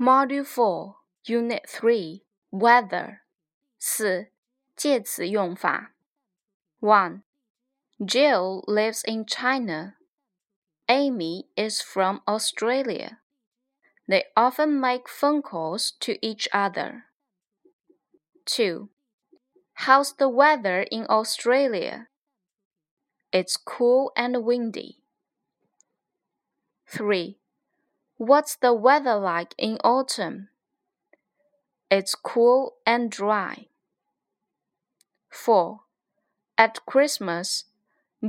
Module 4, Unit 3, Weather 四介词用法 1. Jill lives in China. Amy is from Australia. They often make phone calls to each other. 2. How's the weather in Australia? It's cool and windy. 3. What's the weather like in autumn? It's cool and dry. 4. At Christmas,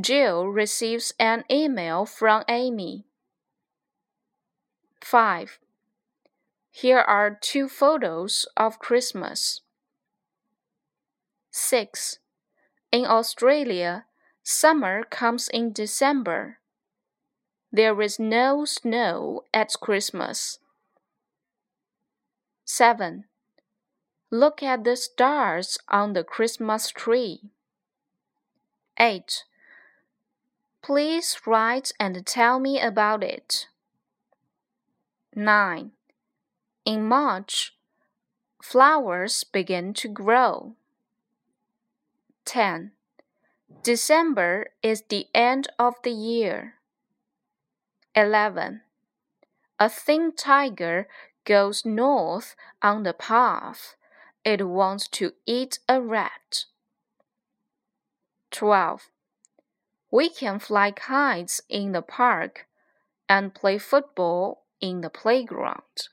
Jill receives an email from Amy. 5. Here are two photos of Christmas. 6. In Australia, summer comes in December. There is no snow at Christmas. 7. Look at the stars on the Christmas tree. 8. Please write and tell me about it. 9. In March, flowers begin to grow. 10. December is the end of the year. 11. A thin tiger goes north on the path. It wants to eat a rat. 12. We can fly kites in the park and play football in the playground.